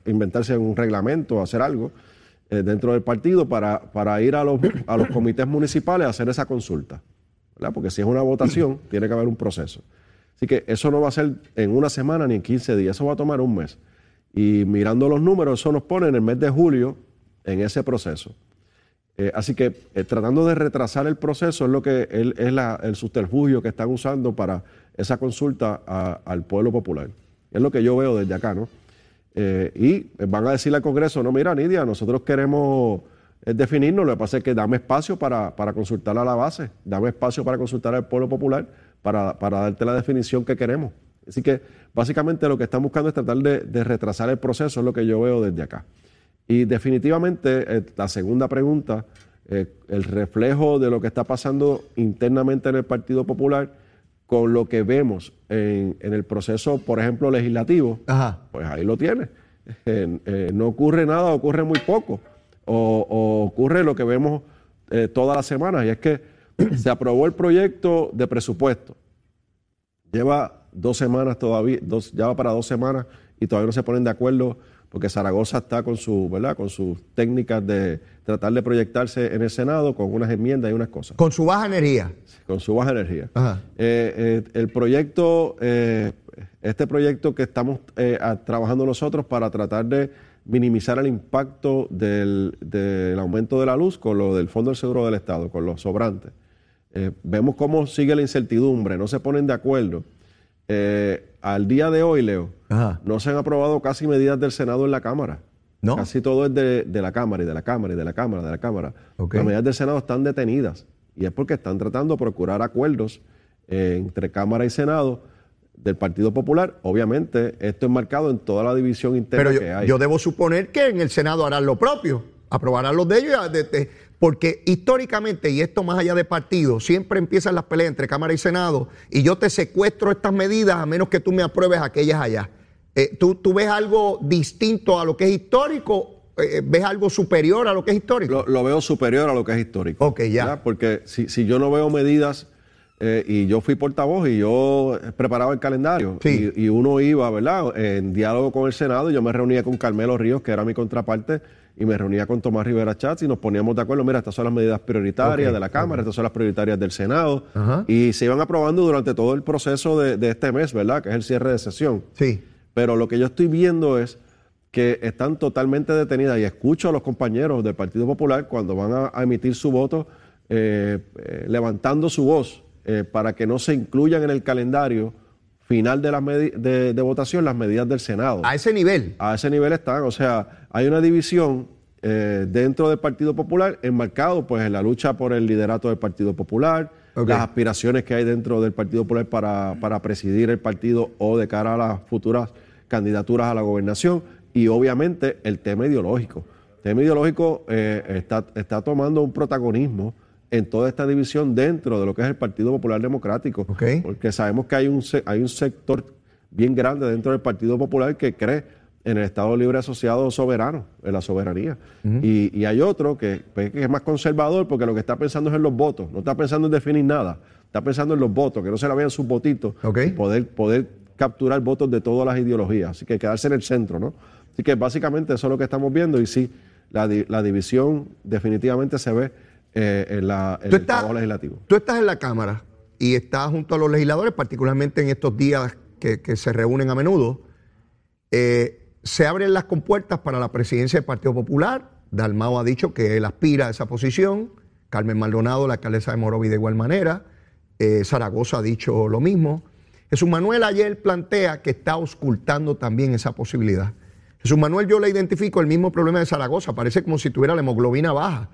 inventarse un reglamento, hacer algo eh, dentro del partido para, para ir a los, a los comités municipales a hacer esa consulta. Porque si es una votación, tiene que haber un proceso. Así que eso no va a ser en una semana ni en 15 días, eso va a tomar un mes. Y mirando los números, eso nos pone en el mes de julio en ese proceso. Eh, así que eh, tratando de retrasar el proceso es lo que es el subterfugio que están usando para esa consulta al pueblo popular. Es lo que yo veo desde acá, ¿no? Eh, y van a decirle al Congreso, no, mira, Nidia, nosotros queremos definirnos, lo que pasa es que dame espacio para, para consultar a la base, dame espacio para consultar al pueblo popular para, darte la definición que queremos. Así que básicamente lo que están buscando es tratar de, retrasar el proceso, es lo que yo veo desde acá. Y definitivamente eh, la segunda pregunta, eh, el reflejo de lo que está pasando internamente en el Partido Popular con lo que vemos en, el proceso, por ejemplo, legislativo, pues ahí lo tiene. Eh, no ocurre nada, ocurre muy poco. O, o ocurre lo que vemos todas las semanas, y es que se aprobó el proyecto de presupuesto. Lleva dos semanas todavía, dos, ya va para dos semanas y todavía no se ponen de acuerdo porque Zaragoza está con su, ¿verdad? Con sus técnicas de tratar de proyectarse en el Senado con unas enmiendas y unas cosas. Con su baja energía. Con su baja energía. Eh, eh, el proyecto, eh, este proyecto que estamos trabajando nosotros para tratar de minimizar el impacto del, del, aumento de la luz con lo del Fondo del Seguro del Estado, con los sobrantes. Vemos cómo sigue la incertidumbre, no se ponen de acuerdo. Eh, al día de hoy, Leo, no se han aprobado casi medidas del Senado en la Cámara. ¿No? Casi todo es de, la Cámara y de la Cámara y de la Cámara, de la Cámara. Las medidas del Senado están detenidas y es porque están tratando de procurar acuerdos eh, entre Cámara y Senado del Partido Popular. Obviamente, esto es marcado en toda la división interna Pero que hay. Yo debo suponer que en el Senado harán lo propio, aprobarán los de ellos. De, porque históricamente, y esto más allá de partido, siempre empiezan las peleas entre Cámara y Senado y yo te secuestro estas medidas a menos que tú me apruebes aquellas allá. Eh, ¿tú, ¿tú, ves algo distinto a lo que es histórico? Eh, ¿Ves algo superior a lo que es histórico? Lo, veo superior a lo que es histórico. Ok, ya. Porque si, si, yo no veo medidas, eh, y yo fui portavoz y yo preparaba el calendario, y, y, uno iba, ¿verdad?, en diálogo con el Senado, y yo me reunía con Carmelo Ríos, que era mi contraparte, y me reunía con Tomás Rivera Chats y nos poníamos de acuerdo, mira, estas son las medidas prioritarias de la Cámara, estas son las prioritarias del Senado, y se iban aprobando durante todo el proceso de, este mes, ¿verdad? Que es el cierre de sesión. Sí. Pero lo que yo estoy viendo es que están totalmente detenidas y escucho a los compañeros del Partido Popular cuando van a, emitir su voto eh, eh, levantando su voz eh, para que no se incluyan en el calendario final de, las de, de, votación las medidas del Senado. A ese nivel. A ese nivel están. O sea, hay una división eh, dentro del Partido Popular enmarcado pues, en la lucha por el liderato del Partido Popular, las aspiraciones que hay dentro del Partido Popular para, para presidir el partido o de cara a las futuras candidaturas a la gobernación y obviamente el tema ideológico. El tema ideológico eh, está, está tomando un protagonismo en toda esta división dentro de lo que es el Partido Popular Democrático. Porque sabemos que hay un, hay un sector bien grande dentro del Partido Popular que cree en el Estado Libre Asociado Soberano, en la soberanía. y, y hay otro que, pues, que es más conservador porque lo que está pensando es en los votos, no está pensando en definir nada, está pensando en los votos, que no se le vean sus votitos, Ok. y poder, poder capturar votos de todas las ideologías. Así que quedarse en el centro, ¿no? Así que básicamente eso es lo que estamos viendo y sí, la, la división definitivamente se ve eh, en, la, en el estás, trabajo legislativo. tú estás en la Cámara y estás junto a los legisladores, particularmente en estos días que, que se reúnen a menudo. Eh, se abren las compuertas para la presidencia del Partido Popular. Dalmao ha dicho que él aspira a esa posición. Carmen Maldonado, la alcaldesa de Morovi, de igual manera. Eh, Zaragoza ha dicho lo mismo. Jesús Manuel ayer plantea que está auscultando también esa posibilidad. Jesús Manuel yo le identifico el mismo problema de Zaragoza, parece como si tuviera la hemoglobina baja.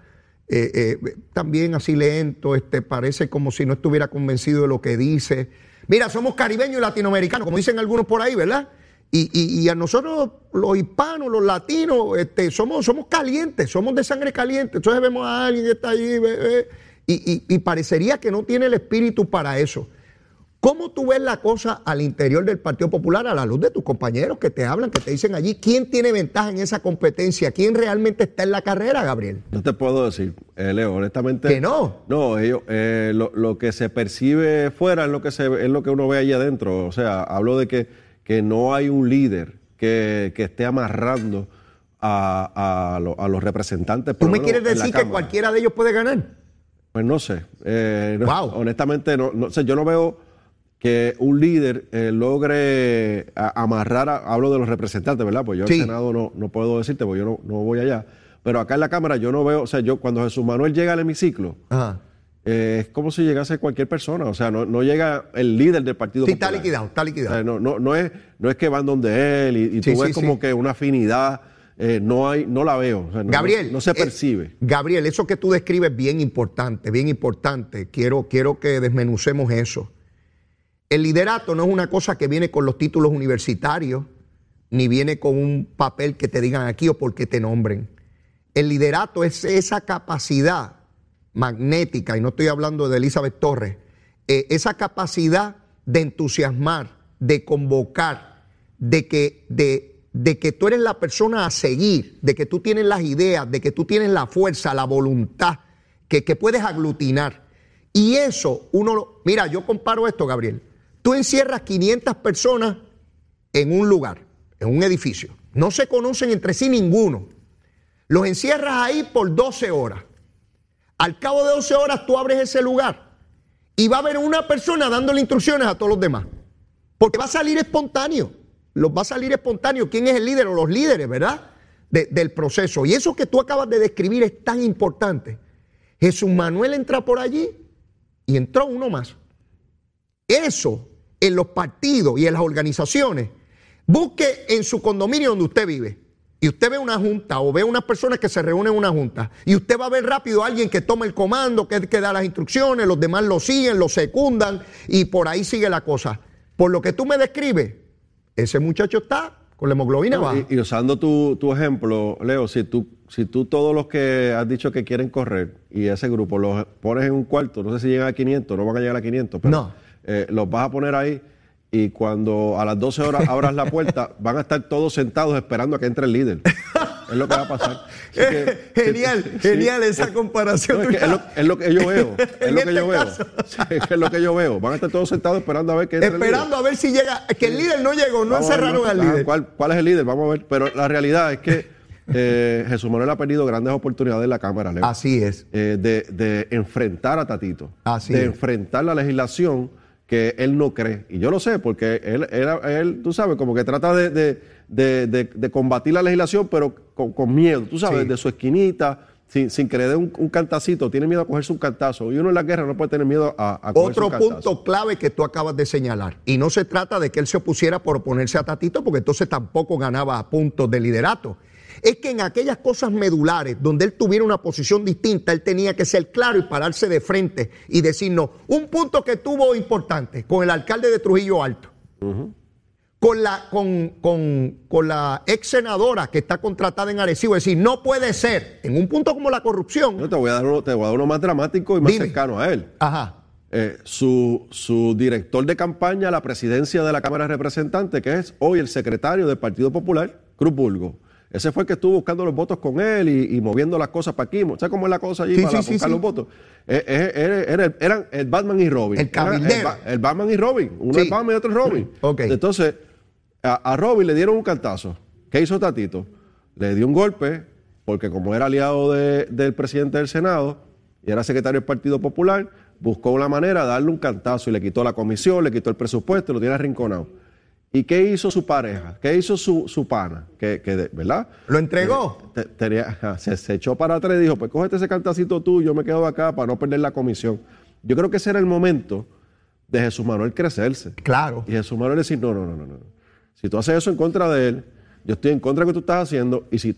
Eh, eh, también así lento, este, parece como si no estuviera convencido de lo que dice. Mira, somos caribeños y latinoamericanos, como dicen algunos por ahí, ¿verdad? Y, y- y a nosotros, los hispanos, los latinos, este, somos, somos calientes, somos de sangre caliente. Entonces vemos a alguien que está allí y, y- y parecería que no tiene el espíritu para eso. ¿Cómo tú ves la cosa al interior del Partido Popular a la luz de tus compañeros que te hablan, que te dicen allí quién tiene ventaja en esa competencia? ¿Quién realmente está en la carrera, Gabriel? No te puedo decir, eh, Leo, honestamente. ¿Que no? No, ellos, eh, lo, lo que se percibe fuera es lo que, se, es lo que uno ve allí adentro. O sea, hablo de que, que no hay un líder que, que esté amarrando a, a lo- a los representantes. ¿Tú me quieres decir que cualquiera de ellos puede ganar? Pues no sé. Eh, no, Wow. Honestamente, no, no sé, yo no veo que un líder eh, logre a- amarrar, a- hablo de los representantes, ¿verdad? Pues yo Sí. al Senado no, no puedo decirte, porque yo no, no voy allá. Pero acá en la Cámara yo no veo, o sea, yo cuando Jesús Manuel llega al hemiciclo, Ajá. Eh, es como si llegase cualquier persona, o sea, no, no llega el líder del Partido Sí, está liquidado, está O liquidado. sea, no, no, no, es, no es que van donde él y, y Sí, tú ves sí, como que una afinidad, eh, no hay, no la veo. o sea, no- Gabriel. No, no se eh, percibe. Gabriel, eso que tú describes es bien importante, bien importante. Quiero, quiero que desmenucemos eso. El liderato no es una cosa que viene con los títulos universitarios, ni viene con un papel que te digan aquí o porque te nombren. El liderato es esa capacidad magnética, y no estoy hablando de Elizabeth Torres, eh, esa capacidad de entusiasmar, de convocar, de que, de, de que tú eres la persona a seguir, de que tú tienes las ideas, de que tú tienes la fuerza, la voluntad, que, que puedes aglutinar. Y eso, uno, lo- mira, yo comparo esto, Gabriel. Tú encierras 500 personas en un lugar, en un edificio. No se conocen entre sí ninguno. Los encierras ahí por 12 horas. Al cabo de 12 horas tú abres ese lugar y va a haber una persona dándole instrucciones a todos los demás. Porque va a salir espontáneo. Los va a salir espontáneo. ¿Quién es el líder o los líderes, verdad? De- del proceso. Y eso que tú acabas de describir es tan importante. Jesús Manuel entra por allí y entró uno más. Eso en los partidos y en las organizaciones. Busque en su condominio donde usted vive. Y usted ve una junta o ve unas personas que se reúnen en una junta. Y usted va a ver rápido a alguien que toma el comando, que, que da las instrucciones, los demás lo siguen, lo secundan y por ahí sigue la cosa. Por lo que tú me describes, ese muchacho está con la hemoglobina No, baja. y, y usando tu, tu ejemplo, Leo, si tú, si tú todos los que has dicho que quieren correr y ese grupo los pones en un cuarto, no sé si llegan a 500, no van a llegar a 500, pero No. eh, los vas a poner ahí y cuando a las 12 horas abras la puerta, van a estar todos sentados esperando a que entre el líder. Es lo que va a pasar. Que- genial, genial sí. esa comparación. No, es, que es, lo, es lo que yo veo. Es lo que yo este veo. Sí, es lo que yo veo. Van a estar todos sentados esperando a ver que entre el líder. Esperando a ver si llega, que el líder no llegó, no Vamos ver, encerraron ¿no? al líder. ¿Cuál, cuál es el líder? Vamos a ver. Pero la realidad es que eh, Jesús Manuel ha perdido grandes oportunidades en la Cámara, Leo. Así es. Eh, de, de enfrentar a Tatito. Así de es. enfrentar la legislación que él no cree. Y yo lo sé, porque él, él, él, tú sabes, como que trata de, de- de- de- combatir la legislación, pero con, con miedo, tú sabes, Sí. de su esquinita, sin, sin que le dé un, un cantacito, tiene miedo a cogerse un cantazo. Y uno en la guerra no puede tener miedo a, a cogerse Otro un cantazo. punto clave que tú acabas de señalar. Y no se trata de que él se opusiera por oponerse a Tatito, porque entonces tampoco ganaba puntos de liderato. Es que en aquellas cosas medulares donde él tuviera una posición distinta, él tenía que ser claro y pararse de frente y decirnos un punto que tuvo importante con el alcalde de Trujillo Alto. con la, con, con, con la ex senadora que está contratada en Arecibo. Es decir, no puede ser, en un punto como la corrupción. Yo te voy a dar uno, te voy a dar uno más dramático y más Dime. cercano a él. Ajá. Eh, su, su director de campaña a la presidencia de la Cámara de Representantes, que es hoy el secretario del Partido Popular, Cruz Burgo. Ese fue el que estuvo buscando los votos con él y, y moviendo las cosas para aquí. ¿Sabes cómo es la cosa allí Sí, para sí, buscar sí. los votos? Eh, eh, era- eran el Batman y Robin. El cabildero. Batman y Robin. Uno es Batman y otro es Robin. Entonces, a, a Robin le dieron un cantazo. ¿Qué hizo Tatito? Le dio un golpe, porque como era aliado de- del presidente del Senado y era secretario del Partido Popular, buscó una manera de darle un cantazo y le quitó la comisión, le quitó el presupuesto y lo tiene arrinconado. ¿Y qué hizo su pareja? ¿Qué hizo su, su pana? Que, que de- ¿Verdad? ¿Lo entregó? Te- tenía- ajá, se, se echó para atrás y dijo, pues cógete ese cantacito tú, yo me quedo acá para no perder la comisión. Yo creo que ese era el momento de Jesús Manuel crecerse. Claro. Y Jesús Manuel decir, no, no, no, no, no. Si tú haces eso en contra de él, yo estoy en contra de lo que tú estás haciendo, y si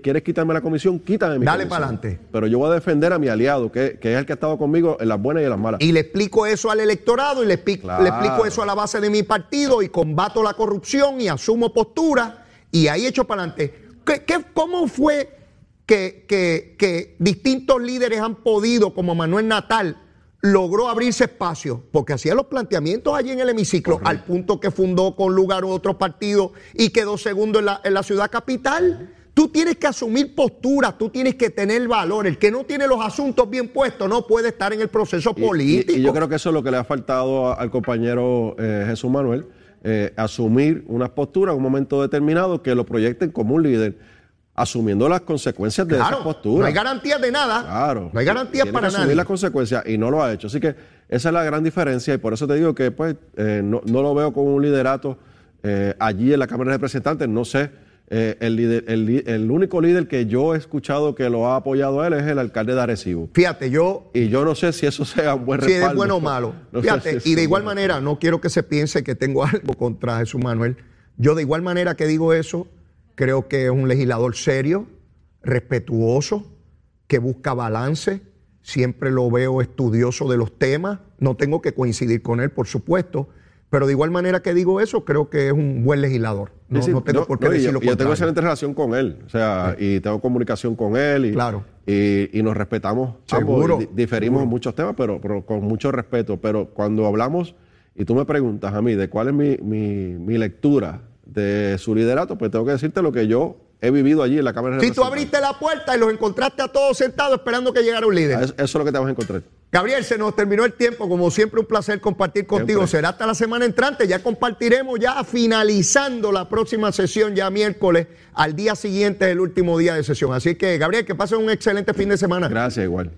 quieres, quitarme la comisión, quítame mi Dale comisión. pa'lante. Pero yo voy a defender a mi aliado, que, que es el que ha estado conmigo en las buenas y en las malas. Y le explico eso al electorado y le, expli- Claro. le explico eso a la base de mi partido y combato la corrupción y asumo postura y ahí echo para adelante. ¿Qué, qué- cómo fue que, que- que distintos líderes han podido, como Manuel Natal, logró abrirse espacio? Porque hacía los planteamientos allí en el hemiciclo, al punto que fundó con lugar otro partido y quedó segundo en la, en la ciudad capital. Tú tienes que asumir posturas, tú tienes que tener valor. El que no tiene los asuntos bien puestos no puede estar en el proceso Y- político. Y, yo creo que eso es lo que le ha faltado a- al compañero eh, Jesús Manuel, eh, asumir unas posturas en un momento determinado que lo proyecten como un líder, asumiendo las consecuencias de Claro, esas posturas. no hay garantías de nada. Claro. No hay garantías para que asumir las consecuencias y no lo ha hecho. Así que esa es la gran diferencia y por eso te digo que pues eh, no, no lo veo como un liderato eh, allí en la Cámara de Representantes. No sé, eh, el, líder- el, li- el único líder que yo he escuchado que lo ha apoyado a él es el alcalde de Arecibo. Fíjate, yo Y yo no sé si eso sea un buen si respaldo. es bueno o malo. No Fíjate, si y de igual bueno. manera, no quiero que se piense que tengo algo contra Jesús Manuel. Yo de igual manera que digo eso, creo que es un legislador serio, respetuoso, que busca balance. Siempre lo veo estudioso de los temas. No tengo que coincidir con él, por supuesto. Pero de igual manera que digo eso, creo que es un buen legislador. No, tengo por qué no, y decir yo, yo tengo excelente relación con él, o sea, y tengo comunicación con él y, Claro. y, y nos respetamos Seguro, ambos, diferimos en muchos temas, pero, pero con mucho respeto. Pero cuando hablamos y tú me preguntas a mí de cuál es mi, mi- mi lectura de su liderato, pues tengo que decirte lo que yo he vivido allí en la Cámara de Si tú abriste la puerta y los encontraste a todos sentados esperando que llegara un líder. Eso, eso es lo que te vas a encontrar. Gabriel, se nos terminó el tiempo. Como siempre, un placer compartir contigo. Siempre. Será hasta la semana entrante. Ya compartiremos, ya finalizando la próxima sesión, ya miércoles. Al día siguiente es el último día de sesión. Así que, Gabriel, que pasen un excelente fin de semana. Gracias, igual.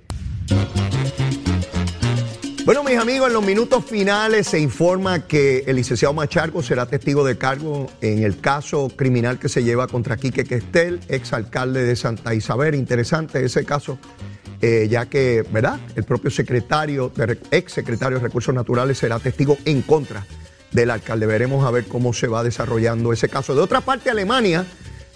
Bueno, mis amigos, en los minutos finales se informa que el licenciado Machargo será testigo de cargo en el caso criminal que se lleva contra Quique Questel, exalcalde de Santa Isabel. Interesante ese caso, eh, ya que, ¿verdad? El propio secretario, ex secretario de Recursos Naturales será testigo en contra del alcalde. Veremos a ver cómo se va desarrollando ese caso. De otra parte, Alemania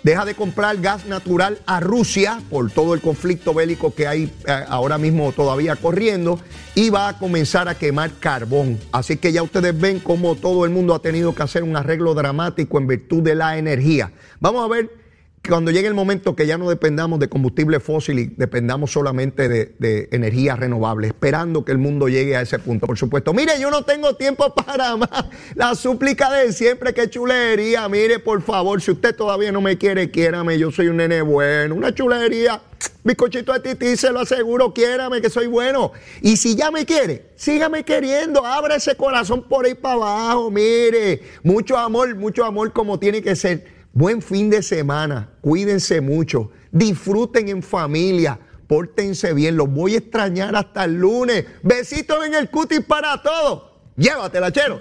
deja de comprar gas natural a Rusia por todo el conflicto bélico que hay eh, ahora mismo todavía corriendo y va a comenzar a quemar carbón. Así que ya ustedes ven cómo todo el mundo ha tenido que hacer un arreglo dramático en virtud de la energía. Vamos a ver cuando llegue el momento que ya no dependamos de combustible fósil y dependamos solamente de, de energía renovable, esperando que el mundo llegue a ese punto, por supuesto. Mire, yo no tengo tiempo para más. La súplica de siempre, qué chulería. Mire, por favor, si usted todavía no me quiere, quiérame. Yo soy un nene bueno, una chulería. Bizcochito de tití, se lo aseguro, quiérame que soy bueno. Y si ya me quiere, sígame queriendo, abra ese corazón por ahí para abajo, mire. Mucho amor, mucho amor como tiene que ser. Buen fin de semana, cuídense mucho, disfruten en familia, pórtense bien, los voy a extrañar hasta el lunes. Besitos en el cutis para todos. Llévatela, chero.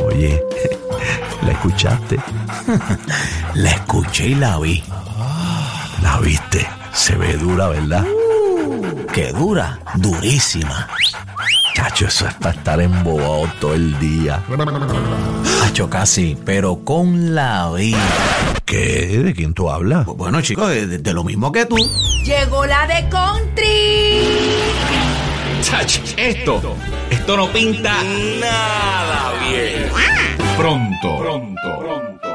Oye, ¿la escuchaste? La escuché y la vi. ¿La viste? Se ve dura, ¿verdad? ¿Qué dura? Durísima. Chacho, eso es para estar embobado todo el día. Hacho casi, pero con la vida. ¿Qué? ¿De quién tú hablas? Bueno, chicos, de, de lo mismo que tú. Llegó la de country. Chach, esto, esto no pinta nada bien. Pronto, pronto, pronto.